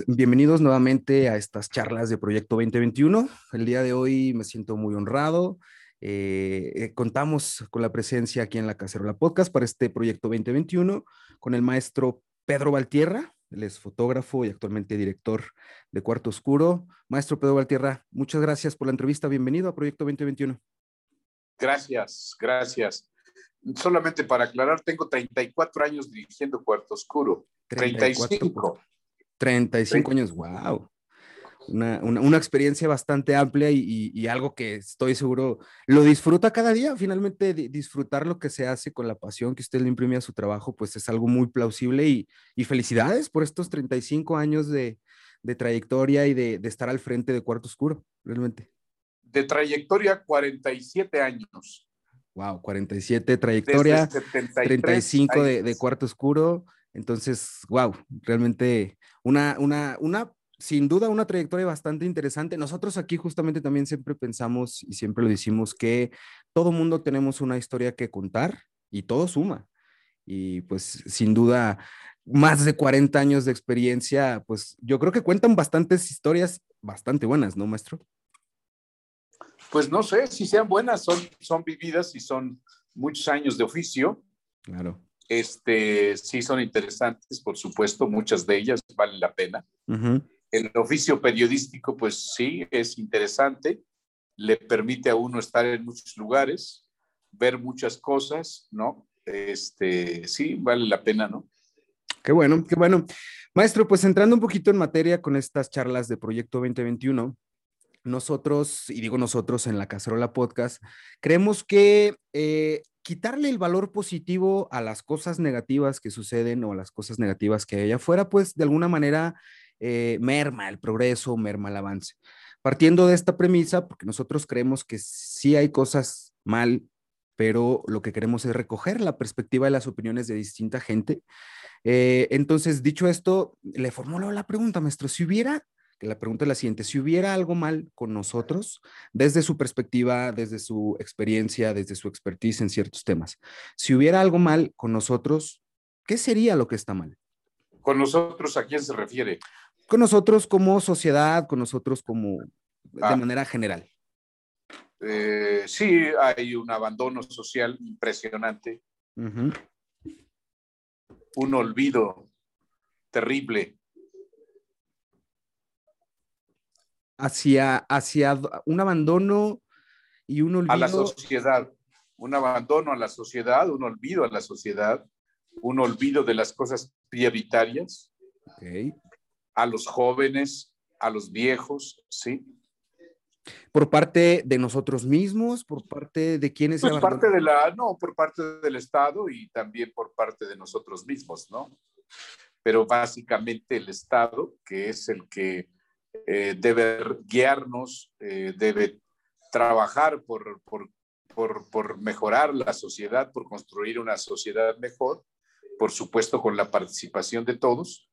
Pues bienvenidos nuevamente a estas charlas de Proyecto 2021. El día de hoy me siento muy honrado. Eh, eh, contamos con la presencia aquí en la Cacerola Podcast para este Proyecto 2021 con el maestro Pedro Valtierra. Él es fotógrafo y actualmente director de Cuarto Oscuro. Maestro Pedro Valtierra, muchas gracias por la entrevista. Bienvenido a Proyecto 2021. Gracias, gracias. Solamente para aclarar, tengo 34 años dirigiendo Cuarto Oscuro. 35. 35 años, wow. Una, una, experiencia bastante amplia y, y, algo que estoy seguro lo disfruta cada día. Finalmente, disfrutar lo que se hace con la pasión que usted le imprime a su trabajo, pues es algo muy plausible y, y felicidades por estos 35 años de, de trayectoria y de, de, estar al frente de Cuarto Oscuro, realmente. De trayectoria, 47 años. Wow, 47 trayectoria, 35 de, de, Cuarto Oscuro. Entonces, wow, realmente una, una, una, sin duda, una trayectoria bastante interesante. Nosotros aquí justamente también siempre pensamos y siempre lo decimos que todo mundo tenemos una historia que contar y todo suma. Y pues sin duda, más de 40 años de experiencia, pues yo creo que cuentan bastantes historias bastante buenas, ¿no, maestro? Pues no sé si sean buenas, son, son vividas y son muchos años de oficio. Claro. Este, sí son interesantes, por supuesto, muchas de ellas valen la pena. El oficio periodístico, pues sí, es interesante, le permite a uno estar en muchos lugares, ver muchas cosas, ¿no? Este, sí, vale la pena, ¿no? Qué bueno, qué bueno. Maestro, pues entrando un poquito en materia con estas charlas de Proyecto 2021, nosotros, y digo nosotros en la Cacerola Podcast, creemos que eh, quitarle el valor positivo a las cosas negativas que suceden o a las cosas negativas que hay allá afuera, pues de alguna manera eh, merma el progreso, merma el avance. Partiendo de esta premisa, porque nosotros creemos que sí hay cosas mal, pero lo que queremos es recoger la perspectiva y las opiniones de distinta gente. Eh, entonces, dicho esto, le formulo la pregunta, maestro, si hubiera que la pregunta es la siguiente, si hubiera algo mal con nosotros, desde su perspectiva, desde su experiencia, desde su expertise en ciertos temas, si hubiera algo mal con nosotros, ¿qué sería lo que está mal? ¿Con nosotros a quién se refiere? Con nosotros como sociedad, con nosotros como de ah. manera general. Eh, sí, hay un abandono social impresionante, un olvido terrible hacia, hacia un abandono y un olvido. A la sociedad, un abandono a la sociedad, un olvido a la sociedad, un olvido de las cosas prioritarias. A los jóvenes, a los viejos, ¿sí? Por parte de nosotros mismos, por parte de quienes... Por pues parte de la, no, por parte del Estado y también por parte de nosotros mismos, ¿no? Pero básicamente el Estado, que es el que eh, debe guiarnos, eh, debe trabajar por, por, por, por, mejorar la sociedad, por construir una sociedad mejor, por supuesto con la participación de todos.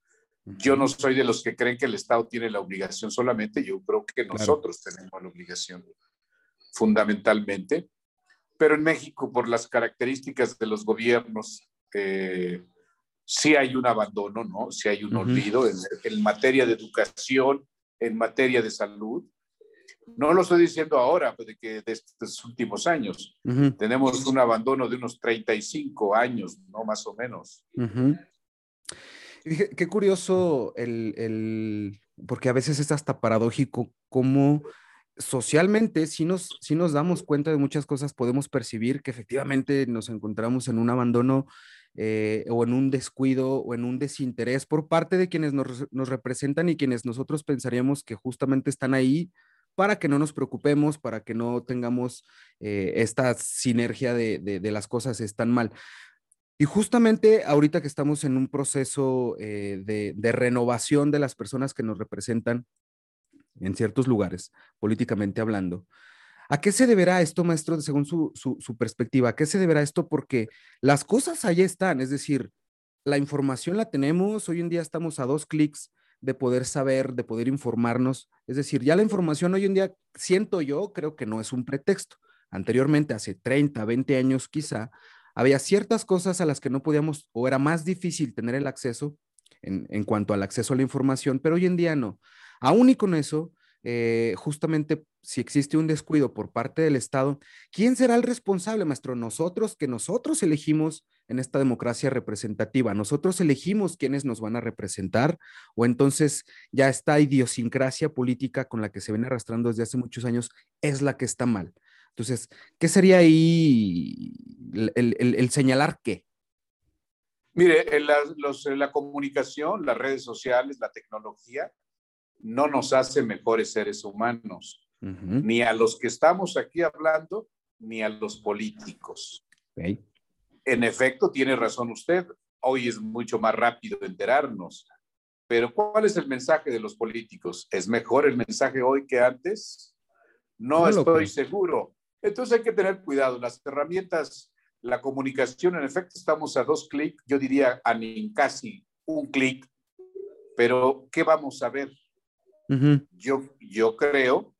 Yo no soy de los que creen que el Estado tiene la obligación solamente, yo creo que nosotros tenemos la obligación fundamentalmente, pero en México por las características de los gobiernos, eh, sí hay un abandono, ¿no? Sí hay un olvido en, en, materia de educación, en materia de salud. No lo estoy diciendo ahora, pues, de que de estos últimos años. Tenemos un abandono de unos 35 años, ¿no? Más o menos. Qué curioso el, el, porque a veces es hasta paradójico cómo socialmente, si nos, si nos damos cuenta de muchas cosas, podemos percibir que efectivamente nos encontramos en un abandono eh, o en un descuido o en un desinterés por parte de quienes nos, representan y quienes nosotros pensaríamos que justamente están ahí para que no nos preocupemos, para que no tengamos eh, esta sinergia de, de, las cosas están mal. Y justamente ahorita que estamos en un proceso eh, de renovación de las personas que nos representan en ciertos lugares, políticamente hablando, ¿A qué se deberá esto, maestro, según su, perspectiva? ¿A qué se deberá esto? Porque las cosas ahí están, es decir, la información la tenemos, hoy en día estamos a dos clics de poder saber, de poder informarnos. Es decir, ya la información hoy en día, siento yo, creo que no es un pretexto. Anteriormente, hace 30, 20 años quizá, había ciertas cosas a las que no podíamos o era más difícil tener el acceso en, cuanto al acceso a la información, pero hoy en día no. Aún y con eso, eh, justamente si existe un descuido por parte del Estado, ¿quién será el responsable, maestro? Nosotros, que nosotros elegimos en esta democracia representativa, nosotros elegimos quiénes nos van a representar, o entonces ya esta idiosincrasia política con la que se viene arrastrando desde hace muchos años es la que está mal. Entonces, ¿qué sería ahí el, señalar qué? Mire, la, la comunicación, las redes sociales, la tecnología, no nos hace mejores seres humanos, ni a los que estamos aquí hablando, ni a los políticos. En efecto, tiene razón usted, hoy es mucho más rápido enterarnos, pero ¿cuál es el mensaje de los políticos? ¿Es mejor el mensaje hoy que antes? No, estoy seguro. Entonces hay que tener cuidado. Las herramientas, la comunicación, en efecto, estamos a dos clics, yo diría a ni casi un clic, pero ¿qué vamos a ver? yo, yo creo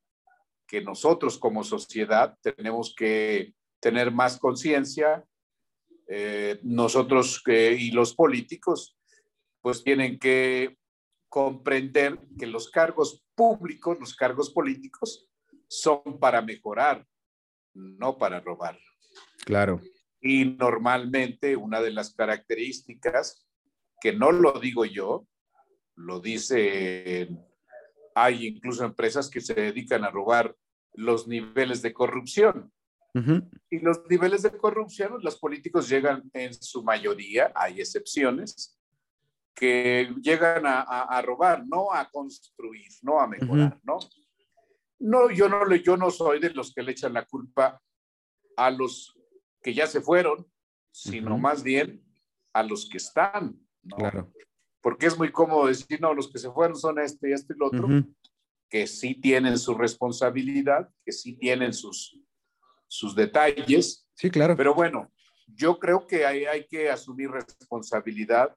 que nosotros como sociedad tenemos que tener más conciencia, eh, nosotros y los políticos pues tienen que comprender que los cargos públicos, los cargos políticos son para mejorar, no para robar. Claro. Y normalmente una de las características, que no lo digo yo, lo dice hay incluso empresas que se dedican a robar los niveles de corrupción. Y los niveles de corrupción, los políticos llegan en su mayoría, hay excepciones, que llegan a, robar, no a construir, no a mejorar, ¿no? No, yo no, yo no soy de los que le echan la culpa a los que ya se fueron, sino más bien a los que están, ¿no? Claro porque es muy cómodo decir, no, los que se fueron son este y este y el otro, que sí tienen su responsabilidad, que sí tienen sus, sus detalles. Sí, claro. Pero bueno, yo creo que hay, hay que asumir responsabilidad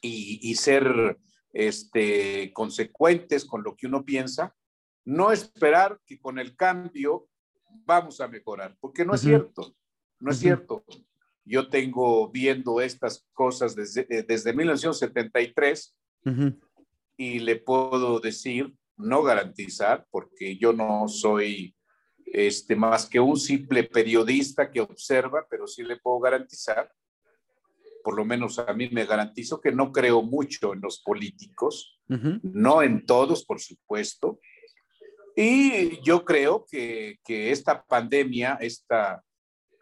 y, y, ser este, consecuentes con lo que uno piensa, no esperar que con el cambio vamos a mejorar, porque no es cierto, no es cierto. Yo tengo viendo estas cosas desde, eh, desde 1973 y le puedo decir, no garantizar, porque yo no soy este, más que un simple periodista que observa, pero sí le puedo garantizar, por lo menos a mí me garantizo que no creo mucho en los políticos, no en todos, por supuesto. Y yo creo que, que esta pandemia, esta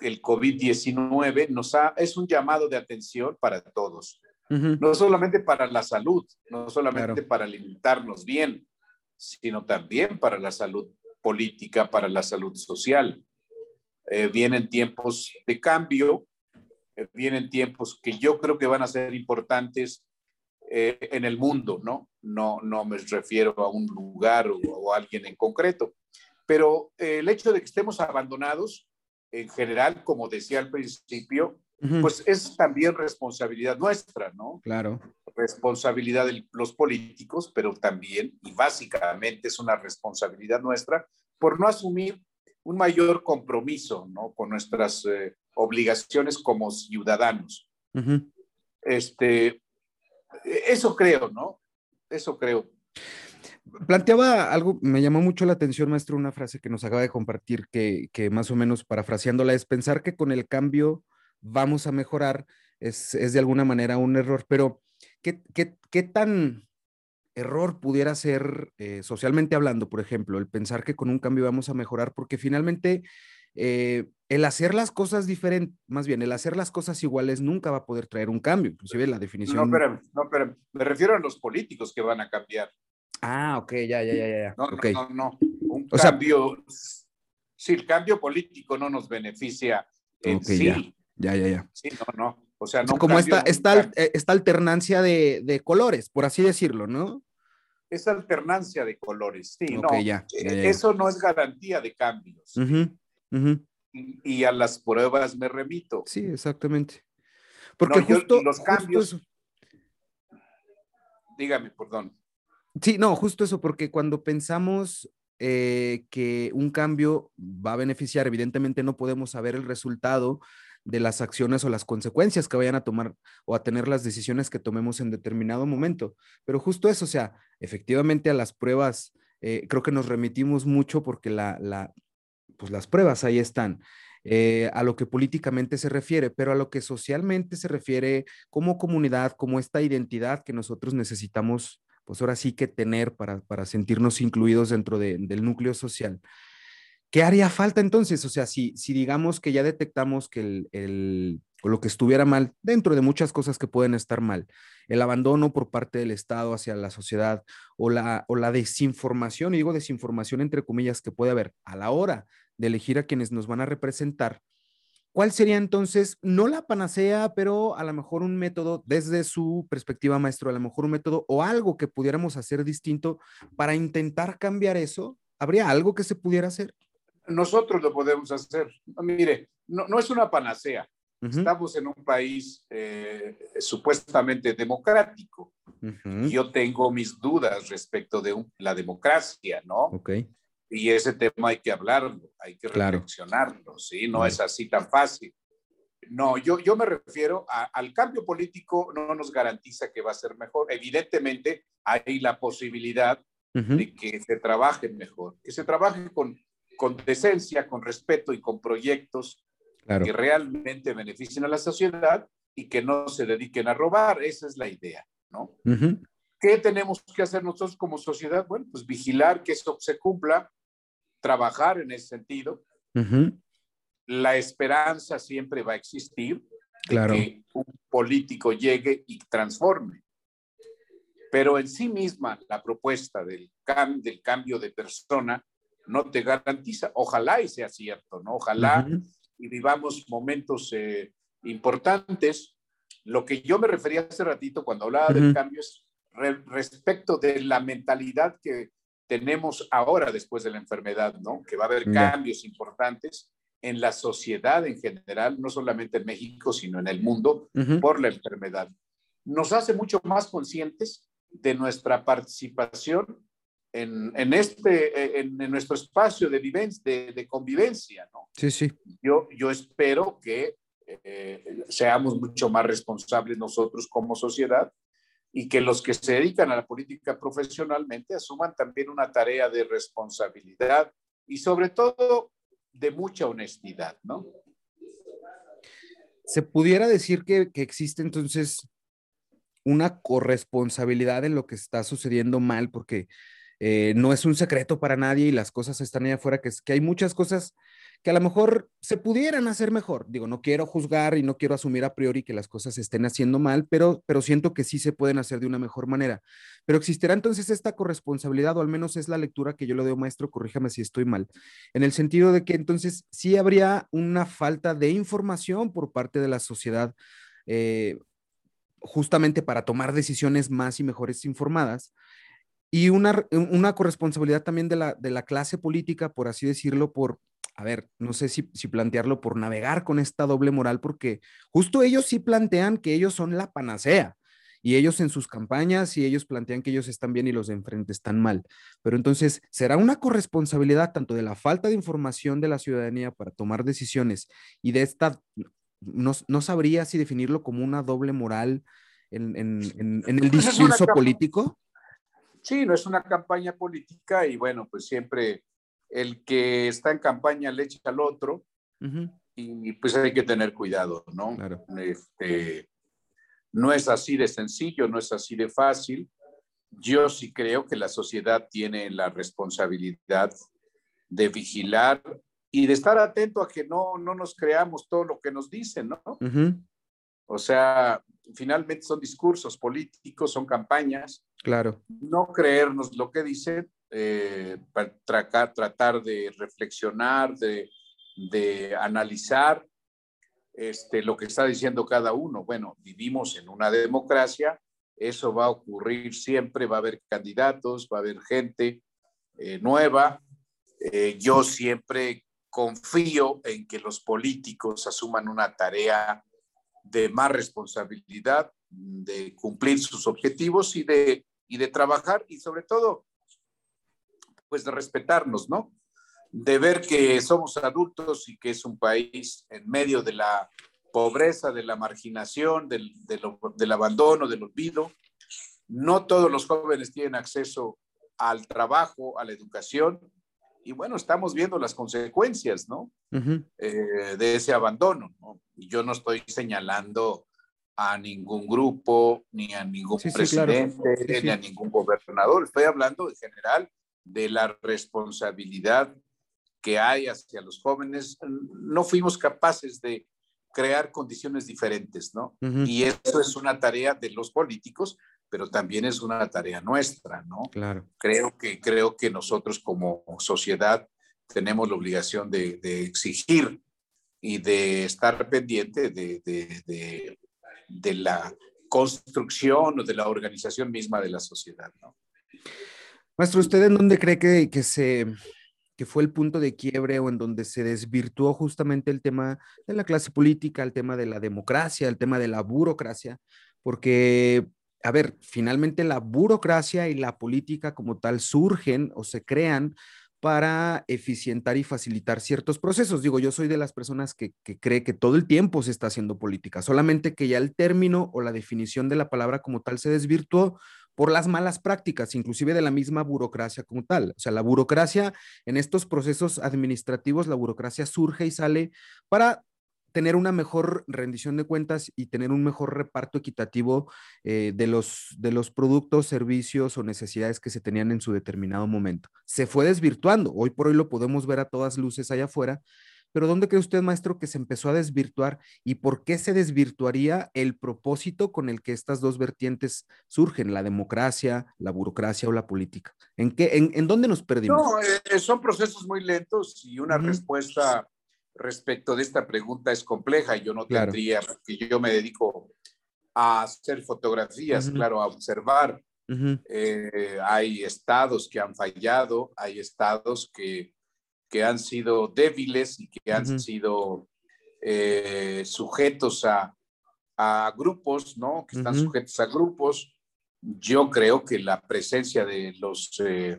el COVID-19 nos ha, es un llamado de atención para todos, no solamente para la salud, no solamente para alimentarnos bien, sino también para la salud política, para la salud social. Eh, vienen tiempos de cambio, eh, vienen tiempos que yo creo que van a ser importantes eh, en el mundo, ¿no? ¿no? No me refiero a un lugar o a alguien en concreto, pero el hecho de que estemos abandonados en general, como decía al principio, pues es también responsabilidad nuestra, ¿no? Claro. Responsabilidad de los políticos, pero también y básicamente es una responsabilidad nuestra por no asumir un mayor compromiso, ¿no? Con nuestras eh, obligaciones como ciudadanos. Este, eso creo, ¿no? Eso creo. Planteaba algo, me llamó mucho la atención, maestro, una frase que nos acaba de compartir, que, que más o menos parafraseándola es pensar que con el cambio vamos a mejorar, es, es de alguna manera un error, pero ¿qué, qué, qué tan error pudiera ser eh, socialmente hablando, por ejemplo, el pensar que con un cambio vamos a mejorar? Porque finalmente eh, el hacer las cosas diferentes, más bien, el hacer las cosas iguales nunca va a poder traer un cambio, inclusive la definición. No, pero, no, pero me refiero a los políticos que van a cambiar. Ah, ok, ya, ya, ya, ya. No, no, no, Un cambio, si el cambio político no nos beneficia en sí. Ya, ya, ya. Sí, no, no. O sea, no. como esta, esta, eh, esta, alternancia de, de, colores, por así decirlo, ¿no? Esa alternancia de colores, sí, no. Ya, eh, Eso no es garantía de cambios. Y, a las pruebas me remito. Sí, exactamente. Porque justo. los cambios. dígame, perdón. Sí, no, justo eso, porque cuando pensamos eh, que un cambio va a beneficiar, evidentemente no podemos saber el resultado de las acciones o las consecuencias que vayan a tomar o a tener las decisiones que tomemos en determinado momento. Pero justo eso, o sea, efectivamente a las pruebas, eh, creo que nos remitimos mucho porque la, la, pues las pruebas ahí están. Eh, a lo que políticamente se refiere, pero a lo que socialmente se refiere como comunidad, como esta identidad que nosotros necesitamos, pues ahora sí que tener para, para sentirnos incluidos dentro del núcleo social. ¿Qué haría falta entonces? O sea, si, si digamos que ya detectamos que el, el, lo que estuviera mal, dentro de muchas cosas que pueden estar mal, el abandono por parte del Estado hacia la sociedad o la, o la desinformación, y digo desinformación entre comillas, que puede haber a la hora de elegir a quienes nos van a representar, ¿cuál sería entonces, no la panacea, pero a lo mejor un método desde su perspectiva maestro, a lo mejor un método o algo que pudiéramos hacer distinto para intentar cambiar eso? ¿Habría algo que se pudiera hacer? nosotros lo podemos hacer. Mire, no, no es una panacea. Estamos en un país eh, supuestamente democrático. Yo tengo mis dudas respecto de la democracia, ¿no? Okay. Y ese tema hay que hablarlo, hay que reflexionarlo, ¿sí? No es así tan fácil. No, yo, yo me refiero al cambio político, no nos garantiza que va a ser mejor. Evidentemente, hay la posibilidad de que se trabaje mejor, que se trabaje con con decencia, con respeto y con proyectos que realmente beneficien a la sociedad y que no se dediquen a robar. Esa es la idea, ¿no? ¿Qué tenemos que hacer nosotros como sociedad? Bueno, pues vigilar que eso se cumpla, trabajar en ese sentido. La esperanza siempre va a existir claro. de que un político llegue y transforme. Pero en sí misma la propuesta del, del cambio de persona no te garantiza. Ojalá y sea cierto, ¿no? Ojalá y vivamos momentos eh, importantes. Lo que yo me refería hace ratito cuando hablaba del cambio es respecto de la mentalidad que tenemos ahora después de la enfermedad, ¿no? Que va a haber cambios importantes en la sociedad en general, no solamente en México, sino en el mundo, por la enfermedad. Nos hace mucho más conscientes de nuestra participación en, en este, eh, en, nuestro espacio de, de, de, convivencia, ¿no? Sí, sí. Yo, yo espero que eh, seamos mucho más responsables nosotros como sociedad y que los que se dedican a la política profesionalmente asuman también una tarea de responsabilidad y sobre todo de mucha honestidad, ¿no? Se pudiera decir que, que existe entonces una corresponsabilidad en lo que está sucediendo mal, porque eh, no es un secreto para nadie y las cosas están ahí afuera, que, es, que hay muchas cosas que a lo mejor se pudieran hacer mejor. Digo, no quiero juzgar y no quiero asumir a priori que las cosas se estén haciendo mal, pero, pero siento que sí se pueden hacer de una mejor manera. Pero existirá entonces esta corresponsabilidad, o al menos es la lectura que yo le doy, maestro, corríjame si estoy mal, en el sentido de que entonces sí habría una falta de información por parte de la sociedad. Eh, justamente para tomar decisiones más y mejores informadas, y una, una corresponsabilidad también de la, de la clase política, por así decirlo, por, a ver, no sé si, si plantearlo por navegar con esta doble moral, porque justo ellos sí plantean que ellos son la panacea. Y ellos en sus campañas, y ellos plantean que ellos están bien y los de enfrente están mal. Pero entonces, ¿será una corresponsabilidad tanto de la falta de información de la ciudadanía para tomar decisiones y de esta, no, no sabría si definirlo como una doble moral en, en, en, en el pues discurso político? Sí, no es una campaña política y bueno, pues siempre el que está en campaña le echa al otro y pues hay que tener cuidado, ¿no? Este, no es así de sencillo, no es así de fácil. Yo sí creo que la sociedad tiene la responsabilidad de vigilar y de estar atento a que no, no nos creamos todo lo que nos dicen, ¿no? O sea, finalmente son discursos políticos, son campañas. Claro. No creernos lo que dicen, eh, para tratar, de reflexionar, de, analizar este, lo que está diciendo cada uno. Bueno, vivimos en una democracia, eso va a ocurrir siempre, va a haber candidatos, va a haber gente eh, nueva. Eh, yo siempre confío en que los políticos asuman una tarea de más responsabilidad, de cumplir sus objetivos y de trabajar y sobre todo, pues de respetarnos, ¿no? De ver que somos adultos y que es un país en medio de la pobreza, de la marginación, del, del abandono, del olvido. No todos los jóvenes tienen acceso al trabajo, a la educación, y bueno, estamos viendo las consecuencias, ¿no? Eh, de ese abandono, ¿no? Yo no estoy señalando a ningún grupo, ni a ningún presidente, ni a ningún gobernador. Estoy hablando en general de la responsabilidad que hay hacia los jóvenes. No fuimos capaces de crear condiciones diferentes, ¿no? Y eso es una tarea de los políticos, pero también es una tarea nuestra, ¿no? Claro. Creo que, creo que nosotros como sociedad tenemos la obligación de, exigir y de estar pendiente de, de, de, la construcción o de la organización misma de la sociedad, ¿no? Maestro, ¿usted en dónde cree que, que se que fue el punto de quiebre o en donde se desvirtuó justamente el tema de la clase política, el tema de la democracia, el tema de la burocracia, porque a ver, finalmente la burocracia y la política como tal surgen o se crean para eficientar y facilitar ciertos procesos. Digo, yo soy de las personas que, cree que todo el tiempo se está haciendo política, solamente que ya el término o la definición de la palabra como tal se desvirtuó por las malas prácticas, inclusive de la misma burocracia como tal. O sea, la burocracia en estos procesos administrativos, la burocracia surge y sale para tener una mejor rendición de cuentas y tener un mejor reparto equitativo eh, de, los, de los productos, servicios o necesidades que se tenían en su determinado momento. Se fue desvirtuando, hoy por hoy lo podemos ver a todas luces allá afuera, pero ¿dónde cree usted, maestro, que se empezó a desvirtuar y por qué se desvirtuaría el propósito con el que estas dos vertientes surgen, la democracia, la burocracia o la política? ¿En, qué, en, dónde nos perdimos? No, eh, son procesos muy lentos y una respuesta respecto de esta pregunta es compleja y yo no tendría, porque yo me dedico a hacer fotografías, claro, a observar. Eh, hay estados que han fallado, hay estados que, que han sido débiles y que han sido eh, sujetos a, a, grupos, ¿no? Que están sujetos a grupos. Yo creo que la presencia de los... Eh,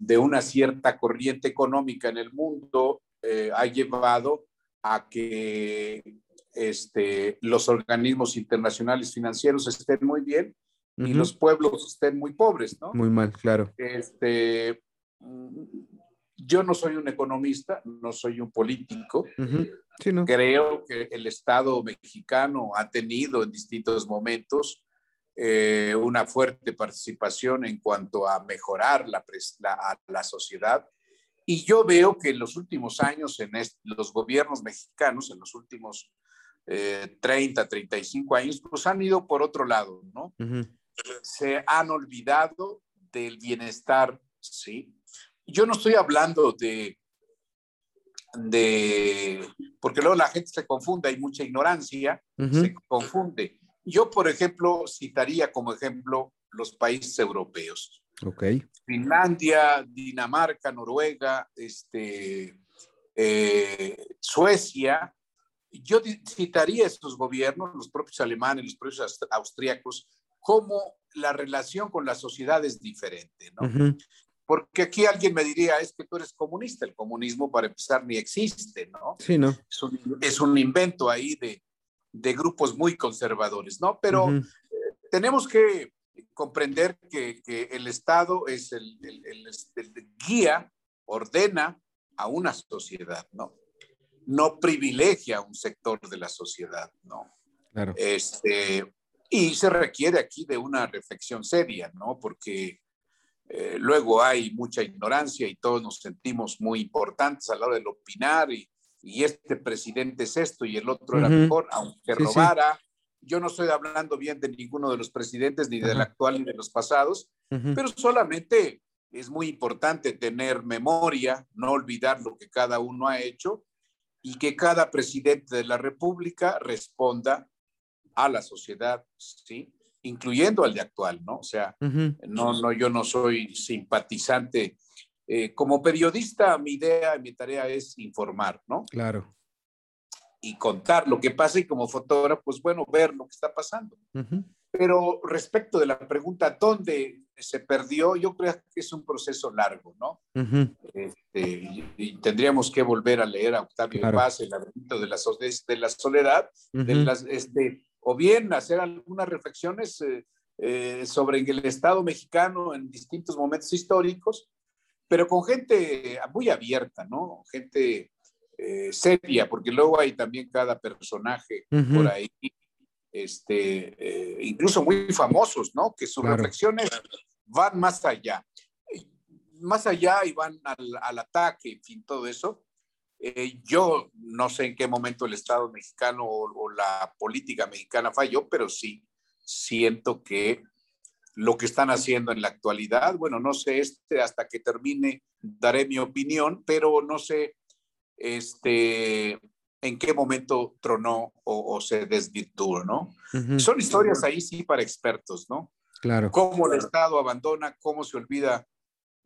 de una cierta corriente económica en el mundo eh, ha llevado a que este, los organismos internacionales financieros estén muy bien y los pueblos estén muy pobres, ¿no? Muy mal, claro. Este, mm, yo no soy un economista, no soy un político. Creo que el Estado mexicano ha tenido en distintos momentos eh, una fuerte participación en cuanto a mejorar la, la, la sociedad y yo veo que en los últimos años, en los gobiernos mexicanos, en los últimos 30, eh, 35 años, pues han ido por otro lado, ¿no? Se han olvidado del bienestar, ¿sí? Yo no estoy hablando de, de, porque luego la gente se confunde, hay mucha ignorancia, se confunde. Yo, por ejemplo, citaría como ejemplo los países europeos. Finlandia, Dinamarca, Noruega, este, eh, Suecia. Yo citaría estos gobiernos, los propios alemanes, los propios austríacos, como la relación con la sociedad es diferente, ¿no? Porque aquí alguien me diría, es que tú eres comunista, el comunismo para empezar ni existe, ¿no? Sí, ¿no? Es un, invento ahí de, de, grupos muy conservadores, ¿no? Pero eh, tenemos que comprender que, el Estado es el, guía, ordena a una sociedad, ¿no? No privilegia a un sector de la sociedad, ¿no? Claro. Este, y se requiere aquí de una reflexión seria, ¿no? Porque eh, luego hay mucha ignorancia y todos nos sentimos muy importantes a la hora de opinar y, este presidente es esto y el otro era mejor, aunque robara, yo no estoy hablando bien de ninguno de los presidentes, ni del actual ni de los pasados, pero solamente es muy importante tener memoria, no olvidar lo que cada uno ha hecho y que cada presidente de la República responda a la sociedad, ¿sí? Incluyendo al de actual, ¿no? O sea, no, no, yo no soy simpatizante. Eh, como periodista, mi idea, mi tarea es informar, ¿no? Claro y contar lo que pasa y como fotógrafo, pues bueno, ver lo que está pasando. Pero respecto de la pregunta, ¿dónde se perdió, yo creo que es un proceso largo, ¿no? Este, y, tendríamos que volver a leer a Octavio Paz, El laberinto de la, de la soledad, de las, este, o bien hacer algunas reflexiones eh, eh, sobre el Estado mexicano en distintos momentos históricos, pero con gente muy abierta, ¿no? Gente eh, seria, porque luego hay también cada personaje por ahí, este, incluso muy famosos, ¿no? Que sus reflexiones van más allá. Más allá y van al, ataque, en fin, todo eso. Eh, yo no sé en qué momento el Estado mexicano o, la política mexicana falló, pero sí siento que lo que están haciendo en la actualidad, bueno, no sé este hasta que termine daré mi opinión, pero no sé este en qué momento tronó o, se desvirtuó, ¿no? Son historias ahí sí para expertos, ¿no? Claro. Cómo el Estado abandona, cómo se olvida,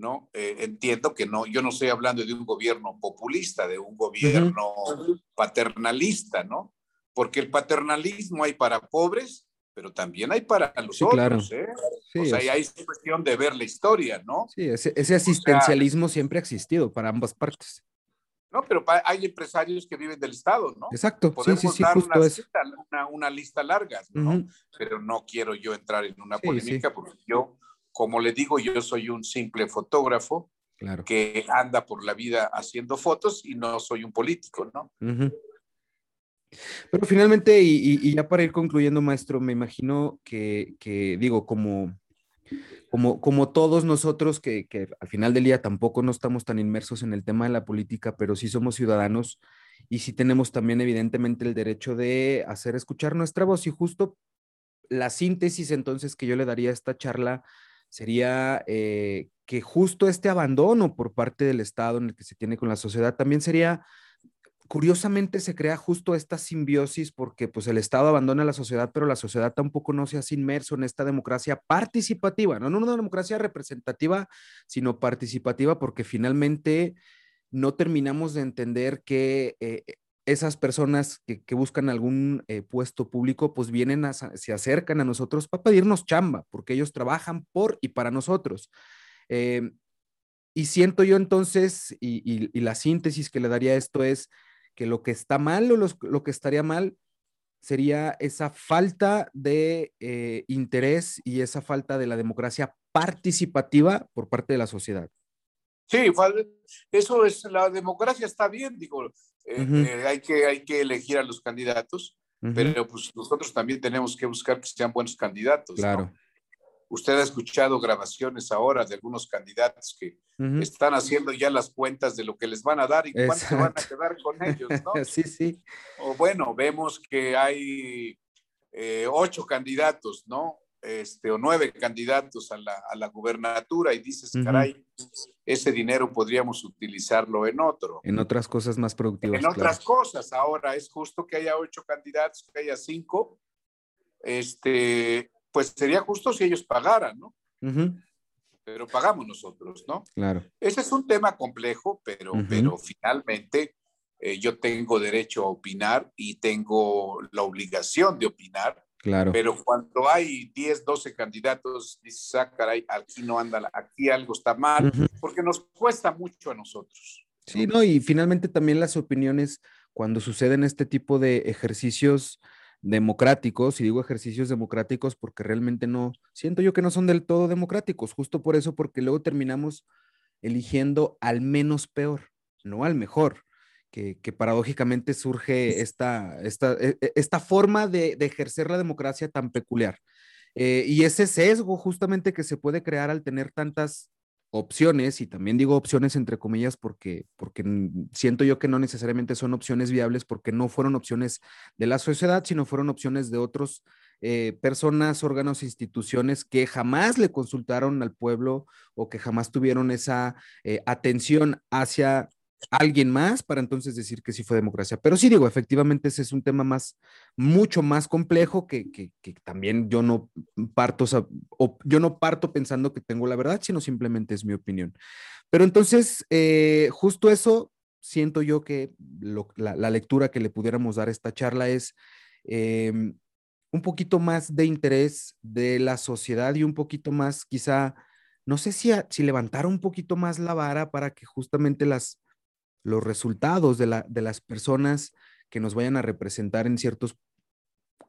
¿no? Eh, entiendo que no, yo no estoy hablando de un gobierno populista, de un gobierno paternalista, ¿no? Porque el paternalismo hay para pobres, pero también hay para los otros, ¿eh? o sea, hay cuestión de ver la historia, ¿no? Sí, ese, asistencialismo siempre ha existido para ambas partes. No, pero hay empresarios que viven del Estado, ¿no? Exacto, Podemos sí, sí, sí, dar justo una, una, lista larga, ¿no? Pero no quiero yo entrar en una polémica porque yo, como le digo, yo soy un simple fotógrafo claro. que anda por la vida haciendo fotos y no soy un político, ¿no? Pero finalmente, y, y, ya para ir concluyendo, maestro, me imagino que, que digo, como como, como todos nosotros que, que, al final del día tampoco no estamos tan inmersos en el tema de la política, pero sí somos ciudadanos y sí tenemos también evidentemente el derecho de hacer escuchar nuestra voz y justo la síntesis entonces que yo le daría a esta charla sería eh, que justo este abandono por parte del Estado en el que se tiene con la sociedad. También sería curiosamente se crea justo esta simbiosis porque pues el Estado abandona la sociedad, pero la sociedad tampoco no se hace inmerso en esta democracia participativa, no, una democracia representativa, sino participativa, porque finalmente no terminamos de entender que eh, esas personas que, buscan algún eh, puesto público, pues vienen, a, se acercan a nosotros para pedirnos chamba, porque ellos trabajan por y para nosotros. Em, y siento yo entonces, y, la síntesis que le daría a esto es, que lo que está mal o lo que estaría mal sería esa falta de eh, interés y esa falta de la democracia participativa por parte de la sociedad. Sí, eso es, la democracia está bien, digo, eh, eh, hay, que, hay que elegir a los candidatos, pero pues nosotros también tenemos que buscar que sean buenos candidatos. Claro. Usted ha escuchado grabaciones ahora de algunos candidatos que están haciendo ya las cuentas de lo que les van a dar y cuánto van a quedar con ellos, ¿no? sí, sí. O bueno, vemos que hay eh, ocho candidatos, ¿no? Este, o nueve candidatos a la, a la gubernatura y dices, caray, ese dinero podríamos utilizarlo en otro. En otras cosas más productivas. En otras cosas. Ahora es justo que haya ocho candidatos, que haya cinco. Este, pues sería justo si ellos pagaran, ¿no? Pero pagamos nosotros, ¿no? Claro. Ese es un tema complejo, pero, pero finalmente eh, yo tengo derecho a opinar y tengo la obligación de opinar. Claro. Pero cuando hay 10, 12 candidatos, dices, ah, caray, aquí no anda, aquí algo está mal, porque nos cuesta mucho a nosotros. Sí, no, y finalmente también las opiniones, cuando suceden este tipo de ejercicios, democráticos, y digo ejercicios democráticos porque realmente no, siento yo que no son del todo democráticos, justo por eso, porque luego terminamos eligiendo al menos peor, no al mejor, que, paradójicamente surge esta, esta, e, e, esta forma de, ejercer la democracia tan peculiar. Eh, y ese sesgo justamente que se puede crear al tener tantas opciones, y también digo opciones entre comillas porque, porque siento yo que no necesariamente son opciones viables porque no fueron opciones de la sociedad, sino fueron opciones de otros eh, personas, órganos, instituciones que jamás le consultaron al pueblo o que jamás tuvieron esa eh, atención hacia alguien más para entonces decir que sí fue democracia. Pero sí digo, efectivamente ese es un tema más, mucho más complejo que, que, también yo no parto, o, yo no parto pensando que tengo la verdad, sino simplemente es mi opinión. Pero entonces, eh, justo eso, siento yo que la, lectura que le pudiéramos dar a esta charla es, em, un poquito más de interés de la sociedad y un poquito más, quizá, no sé si, si levantar un poquito más la vara para que justamente las, los resultados de, la, de las personas que nos vayan a representar en ciertos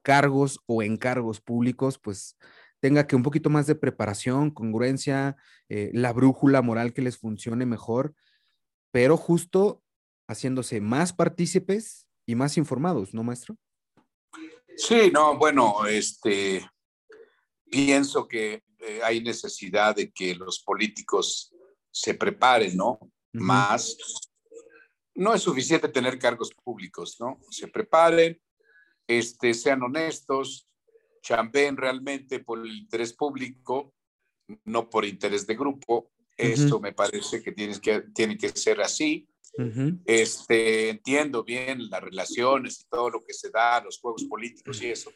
cargos o encargos públicos, pues tenga que un poquito más de preparación, congruencia, eh, la brújula moral que les funcione mejor, pero justo haciéndose más partícipes y más informados, ¿no, maestro? Sí, no, bueno, este, pienso que eh, hay necesidad de que los políticos se preparen, ¿no? Más. No es suficiente tener cargos públicos, ¿no? Se preparen, este, sean honestos, chambeen realmente por el interés público, no por interés de grupo. Esto me parece que, tienes que tiene que ser así. este, entiendo bien las relaciones y todo lo que se da, los juegos políticos y eso,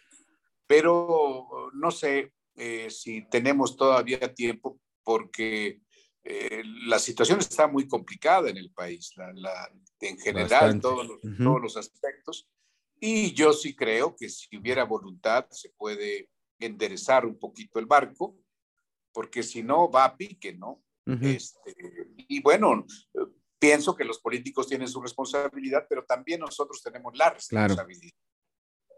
pero no sé eh, si tenemos todavía tiempo porque eh, la situación está muy complicada en el país, la, en general, todos los, todos los aspectos. Y yo sí creo que si hubiera voluntad se puede enderezar un poquito el barco, porque si no va a pique, ¿no? este, y bueno, pienso que los políticos tienen su responsabilidad, pero también nosotros tenemos la responsabilidad.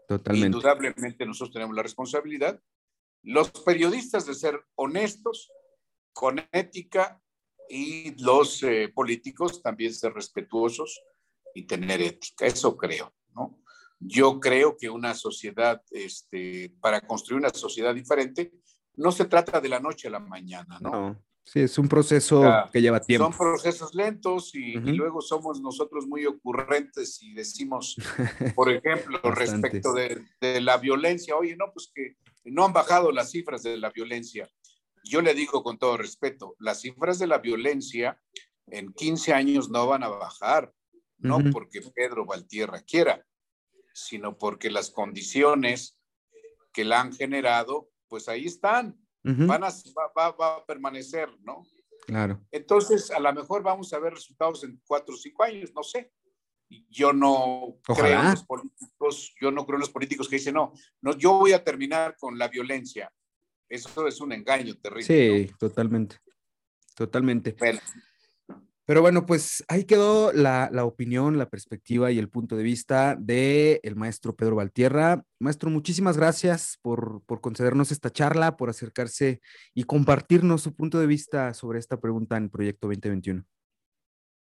Totalmente. Indudablemente nosotros tenemos la responsabilidad. Los periodistas de ser honestos, con ética, y los eh, políticos también ser respetuosos y tener ética. Eso creo, ¿no? Yo creo que una sociedad, este, para construir una sociedad diferente, no se trata de la noche a la mañana, ¿no? sí, es un proceso que lleva tiempo. Son procesos lentos y, luego somos nosotros muy ocurrentes y decimos, por ejemplo, respecto de, de, la violencia, oye, no, pues que no han bajado las cifras de la violencia. Yo le digo con todo respeto, las cifras de la violencia en 15 años no van a bajar, no porque Pedro Valtierra quiera, sino porque las condiciones que la han generado, pues ahí están, van a, va, va, a permanecer, ¿no? Claro. Entonces, a lo mejor vamos a ver resultados en cuatro o cinco años, no sé. Yo no creo en los políticos, yo no creo en los políticos que dicen, no, no, yo voy a terminar con la violencia. Eso es un engaño terrible. Sí, totalmente. Totalmente. Pero bueno, pues ahí quedó la, opinión, la perspectiva y el punto de vista del el maestro Pedro Valtierra. Maestro, muchísimas gracias por, por, concedernos esta charla, por acercarse y compartirnos su punto de vista sobre esta pregunta en Proyecto 2021.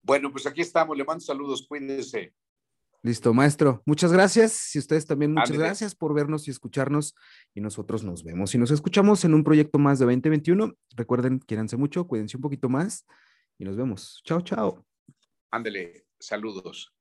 Bueno, pues aquí estamos. Le mando saludos. Cuídense. Listo, maestro. Muchas gracias. Y ustedes también, muchas gracias por vernos y escucharnos. Y nosotros nos vemos y nos escuchamos en un proyecto más de 2021. Recuerden, quiéranse mucho, cuídense un poquito más y nos vemos. Chao, chao. Ándele, saludos.